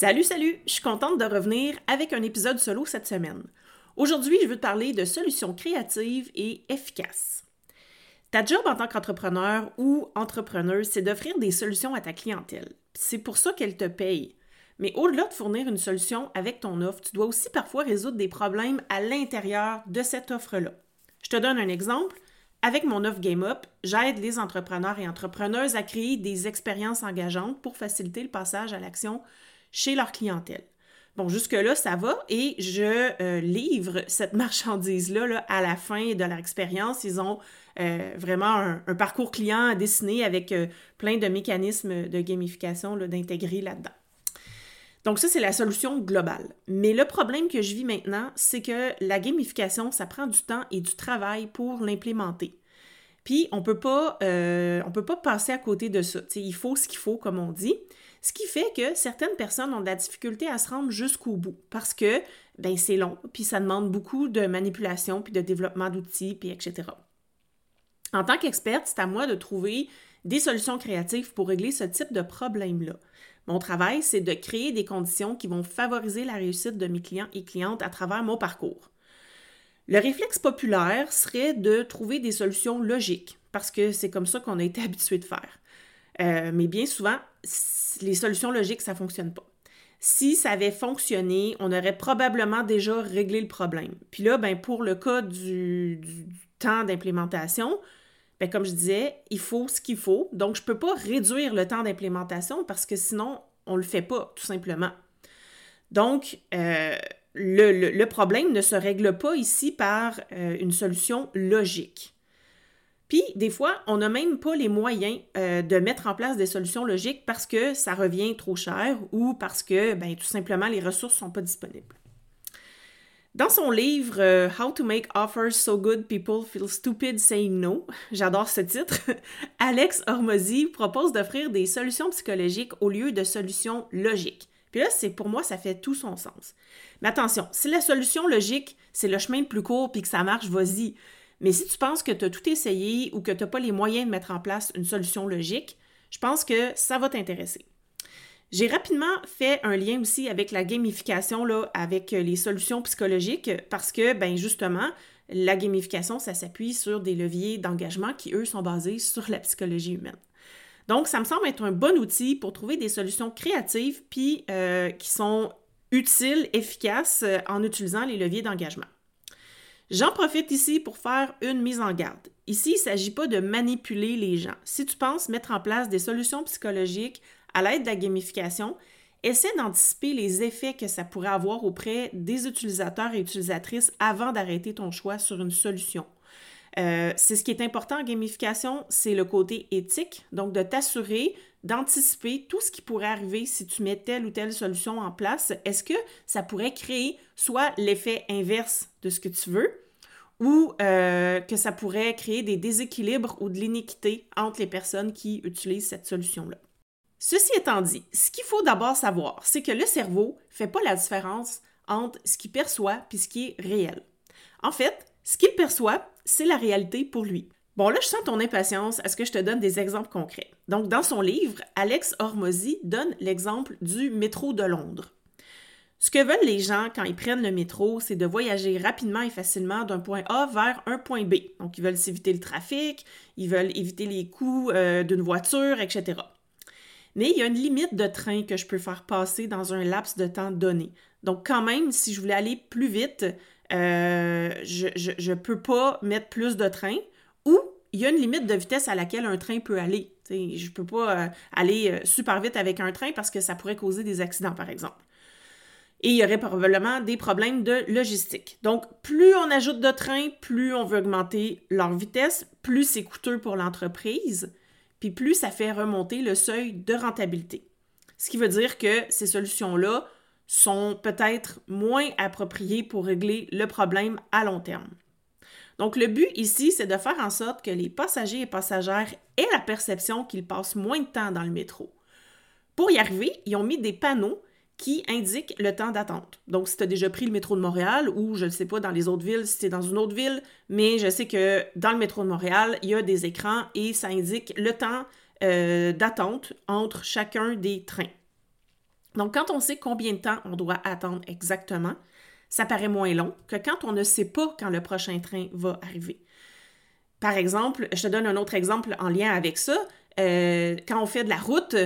Salut, salut! Je suis contente de revenir avec un épisode solo cette semaine. Aujourd'hui, je veux te parler de solutions créatives et efficaces. Ta job en tant qu'entrepreneur ou entrepreneuse, c'est d'offrir des solutions à ta clientèle. C'est pour ça qu'elle te paye. Mais au-delà de fournir une solution avec ton offre, tu dois aussi parfois résoudre des problèmes à l'intérieur de cette offre-là. Je te donne un exemple. Avec mon offre GameUp, j'aide les entrepreneurs et entrepreneuses à créer des expériences engageantes pour faciliter le passage à l'action chez leur clientèle. Bon, jusque-là, ça va et je euh, livre cette marchandise-là à la fin de leur expérience. Ils ont euh, vraiment un, parcours client à dessiner avec euh, plein de mécanismes de gamification d'intégrer là-dedans. Donc ça, c'est la solution globale. Mais le problème que je vis maintenant, c'est que la gamification, ça prend du temps et du travail pour l'implémenter. Puis on peut pas, on peut pas passer à côté de ça. il faut ce qu'il faut, comme on dit. Ce qui fait que certaines personnes ont de la difficulté à se rendre jusqu'au bout parce que ben, c'est long, puis ça demande beaucoup de manipulation, puis de développement d'outils, puis etc. En tant qu'experte, c'est à moi de trouver des solutions créatives pour régler ce type de problème-là. Mon travail, c'est de créer des conditions qui vont favoriser la réussite de mes clients et clientes à travers mon parcours. Le réflexe populaire serait de trouver des solutions logiques, parce que c'est comme ça qu'on a été habitué de faire. Euh, mais bien souvent, les solutions logiques, ça ne fonctionne pas. Si ça avait fonctionné, on aurait probablement déjà réglé le problème. Puis là, ben, pour le cas du, temps d'implémentation, ben, comme je disais, il faut ce qu'il faut. Donc, je ne peux pas réduire le temps d'implémentation parce que sinon, on ne le fait pas, tout simplement. Donc, euh, le, problème ne se règle pas ici par euh, une solution logique. Puis, des fois, on n'a même pas les moyens euh, de mettre en place des solutions logiques parce que ça revient trop cher ou parce que, ben, tout simplement, les ressources ne sont pas disponibles. Dans son livre euh, How to Make Offers So Good People Feel Stupid Saying No, j'adore ce titre, Alex Hormozy propose d'offrir des solutions psychologiques au lieu de solutions logiques. Puis là, c'est pour moi, ça fait tout son sens. Mais attention, si la solution logique, c'est le chemin le plus court puis que ça marche, vas-y. Mais si tu penses que tu as tout essayé ou que tu n'as pas les moyens de mettre en place une solution logique, je pense que ça va t'intéresser. J'ai rapidement fait un lien aussi avec la gamification, là, avec les solutions psychologiques, parce que, ben justement, la gamification, ça s'appuie sur des leviers d'engagement qui, eux, sont basés sur la psychologie humaine. Donc, ça me semble être un bon outil pour trouver des solutions créatives, puis euh, qui sont utiles, efficaces euh, en utilisant les leviers d'engagement. J'en profite ici pour faire une mise en garde. Ici, il ne s'agit pas de manipuler les gens. Si tu penses mettre en place des solutions psychologiques à l'aide de la gamification, essaie d'anticiper les effets que ça pourrait avoir auprès des utilisateurs et utilisatrices avant d'arrêter ton choix sur une solution. Euh, c'est ce qui est important en gamification, c'est le côté éthique, donc de t'assurer d'anticiper tout ce qui pourrait arriver si tu mets telle ou telle solution en place. Est-ce que ça pourrait créer soit l'effet inverse de ce que tu veux ou euh, que ça pourrait créer des déséquilibres ou de l'iniquité entre les personnes qui utilisent cette solution-là? Ceci étant dit, ce qu'il faut d'abord savoir, c'est que le cerveau ne fait pas la différence entre ce qu'il perçoit et ce qui est réel. En fait, ce qu'il perçoit, c'est la réalité pour lui. Bon, là, je sens ton impatience. Est-ce que je te donne des exemples concrets? Donc, dans son livre, Alex Hormozy donne l'exemple du métro de Londres. Ce que veulent les gens quand ils prennent le métro, c'est de voyager rapidement et facilement d'un point A vers un point B. Donc, ils veulent s'éviter le trafic, ils veulent éviter les coûts euh, d'une voiture, etc. Mais il y a une limite de train que je peux faire passer dans un laps de temps donné. Donc, quand même, si je voulais aller plus vite, euh, je ne peux pas mettre plus de trains ou il y a une limite de vitesse à laquelle un train peut aller. je ne peux pas euh, aller euh, super vite avec un train parce que ça pourrait causer des accidents, par exemple. Et il y aurait probablement des problèmes de logistique. Donc, plus on ajoute de trains, plus on veut augmenter leur vitesse, plus c'est coûteux pour l'entreprise. Puis plus ça fait remonter le seuil de rentabilité. Ce qui veut dire que ces solutions-là sont peut-être moins appropriées pour régler le problème à long terme. Donc, le but ici, c'est de faire en sorte que les passagers et passagères aient la perception qu'ils passent moins de temps dans le métro. Pour y arriver, ils ont mis des panneaux qui indiquent le temps d'attente. Donc, si tu as déjà pris le métro de Montréal ou je ne sais pas dans les autres villes, si tu es dans une autre ville, mais je sais que dans le métro de Montréal, il y a des écrans et ça indique le temps euh, d'attente entre chacun des trains. Donc, quand on sait combien de temps on doit attendre exactement, ça paraît moins long que quand on ne sait pas quand le prochain train va arriver. Par exemple, je te donne un autre exemple en lien avec ça. Euh, quand on fait de la route,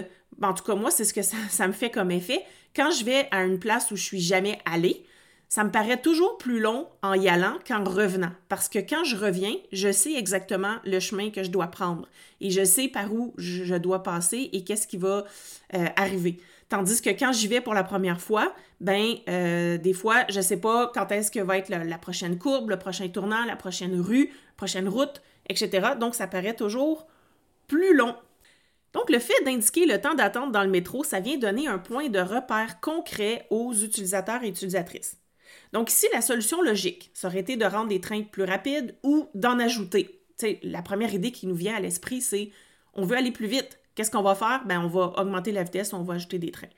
en tout cas moi, c'est ce que ça, me fait comme effet. Quand je vais à une place où je suis jamais allée, ça me paraît toujours plus long en y allant qu'en revenant. Parce que quand je reviens, je sais exactement le chemin que je dois prendre et je sais par où je dois passer et qu'est-ce qui va euh, arriver. Tandis que quand j'y vais pour la première fois, ben euh, des fois, je ne sais pas quand est-ce que va être la, prochaine courbe, le prochain tournant, la prochaine rue, prochaine route, etc. Donc, ça paraît toujours plus long. Donc, le fait d'indiquer le temps d'attente dans le métro, ça vient donner un point de repère concret aux utilisateurs et utilisatrices. Donc, ici, la solution logique, ça aurait été de rendre les trains plus rapides ou d'en ajouter. la première idée qui nous vient à l'esprit, c'est on veut aller plus vite. Qu'est-ce qu'on va faire? Ben, on va augmenter la vitesse, on va ajouter des trains.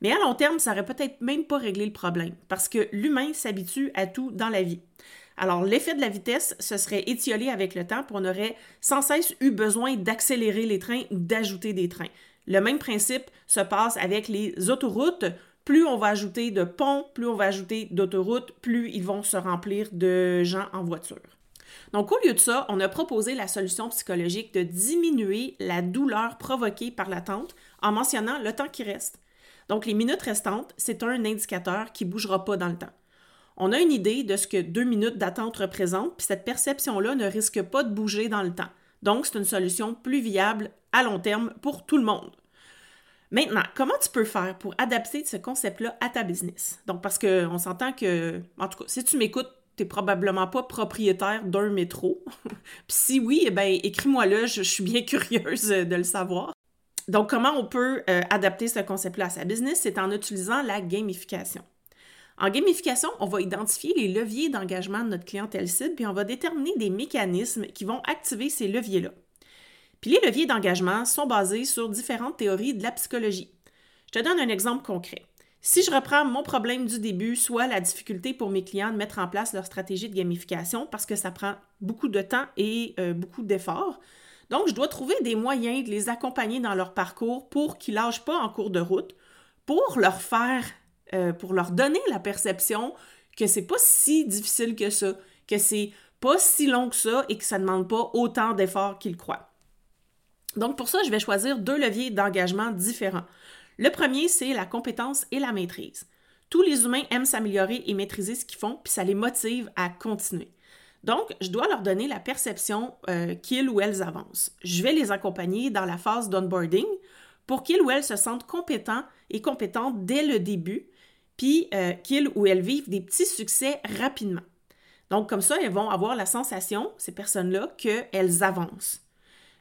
Mais à long terme, ça n'aurait peut-être même pas réglé le problème, parce que l'humain s'habitue à tout dans la vie. Alors, l'effet de la vitesse se serait étiolé avec le temps, puis on aurait sans cesse eu besoin d'accélérer les trains ou d'ajouter des trains. Le même principe se passe avec les autoroutes. Plus on va ajouter de ponts, plus on va ajouter d'autoroutes, plus ils vont se remplir de gens en voiture. Donc, au lieu de ça, on a proposé la solution psychologique de diminuer la douleur provoquée par l'attente en mentionnant le temps qui reste. Donc, les minutes restantes, c'est un indicateur qui ne bougera pas dans le temps. On a une idée de ce que deux minutes d'attente représentent, puis cette perception-là ne risque pas de bouger dans le temps. Donc, c'est une solution plus viable à long terme pour tout le monde. Maintenant, comment tu peux faire pour adapter ce concept-là à ta business? Donc, parce qu'on s'entend que, en tout cas, si tu m'écoutes tu n'es probablement pas propriétaire d'un métro. Puis si oui, eh ben, écris-moi là, je, suis bien curieuse de le savoir. Donc, comment on peut euh, adapter ce concept-là à sa business? C'est en utilisant la gamification. En gamification, on va identifier les leviers d'engagement de notre clientèle cible, puis on va déterminer des mécanismes qui vont activer ces leviers-là. Puis les leviers d'engagement sont basés sur différentes théories de la psychologie. Je te donne un exemple concret. Si je reprends mon problème du début, soit la difficulté pour mes clients de mettre en place leur stratégie de gamification parce que ça prend beaucoup de temps et euh, beaucoup d'efforts. Donc, je dois trouver des moyens de les accompagner dans leur parcours pour qu'ils lâchent pas en cours de route, pour leur faire, euh, pour leur donner la perception que c'est pas si difficile que ça, que c'est pas si long que ça et que ça ne demande pas autant d'efforts qu'ils croient. Donc, pour ça, je vais choisir deux leviers d'engagement différents. Le premier, c'est la compétence et la maîtrise. Tous les humains aiment s'améliorer et maîtriser ce qu'ils font, puis ça les motive à continuer. Donc, je dois leur donner la perception euh, qu'ils ou elles avancent. Je vais les accompagner dans la phase d'onboarding pour qu'ils ou elles se sentent compétents et compétentes dès le début, puis euh, qu'ils ou elles vivent des petits succès rapidement. Donc, comme ça, elles vont avoir la sensation, ces personnes-là, qu'elles avancent.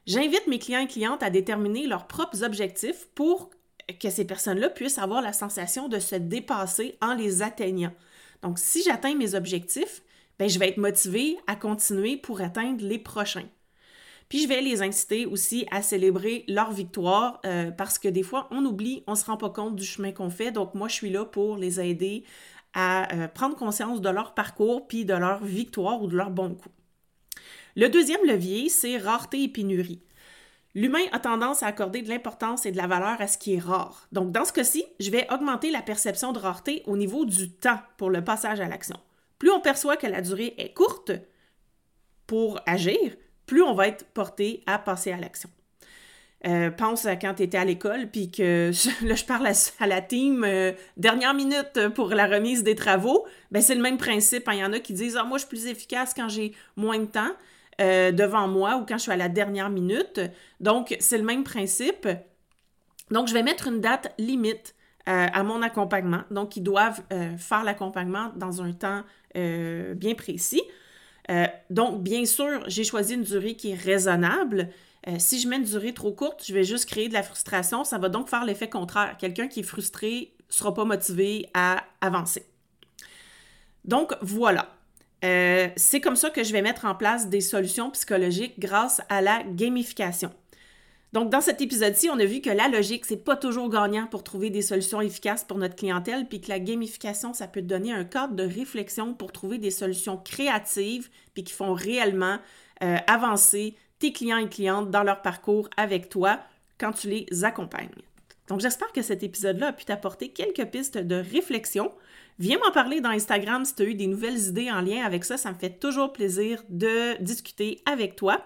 J'invite mes clients et clientes à déterminer leurs propres objectifs pour que ces personnes-là puissent avoir la sensation de se dépasser en les atteignant. Donc, si j'atteins mes objectifs, ben, je vais être motivée à continuer pour atteindre les prochains. Puis je vais les inciter aussi à célébrer leur victoire euh, parce que des fois, on oublie, on ne se rend pas compte du chemin qu'on fait. Donc moi, je suis là pour les aider à euh, prendre conscience de leur parcours puis de leur victoire ou de leur bon coup. Le deuxième levier, c'est rareté et pénurie. L'humain a tendance à accorder de l'importance et de la valeur à ce qui est rare. Donc, dans ce cas-ci, je vais augmenter la perception de rareté au niveau du temps pour le passage à l'action. Plus on perçoit que la durée est courte pour agir, plus on va être porté à passer à l'action. Euh, pense à quand tu étais à l'école, puis que là, je parle à, la team euh, dernière minute pour la remise des travaux. Ben, c'est le même principe. Il y en a qui disent Ah, moi, je suis plus efficace quand j'ai moins de temps. Euh, devant moi ou quand je suis à la dernière minute. Donc, c'est le même principe. Donc, je vais mettre une date limite à mon accompagnement. Donc, ils doivent faire l'accompagnement dans un temps bien précis. Donc, bien sûr, j'ai choisi une durée qui est raisonnable. Euh, si je mets une durée trop courte, je vais juste créer de la frustration. Ça va donc faire l'effet contraire. Quelqu'un qui est frustré ne sera pas motivé à avancer. Donc voilà. Euh, c'est comme ça que je vais mettre en place des solutions psychologiques grâce à la gamification. Donc, dans cet épisode-ci, on a vu que la logique, c'est pas toujours gagnant pour trouver des solutions efficaces pour notre clientèle, puis que la gamification, ça peut te donner un cadre de réflexion pour trouver des solutions créatives, puis qui font réellement euh, avancer tes clients et clientes dans leur parcours avec toi quand tu les accompagnes. Donc, j'espère que cet épisode-là a pu t'apporter quelques pistes de réflexion. Viens m'en parler dans Instagram si tu as eu des nouvelles idées en lien avec ça. Ça me fait toujours plaisir de discuter avec toi.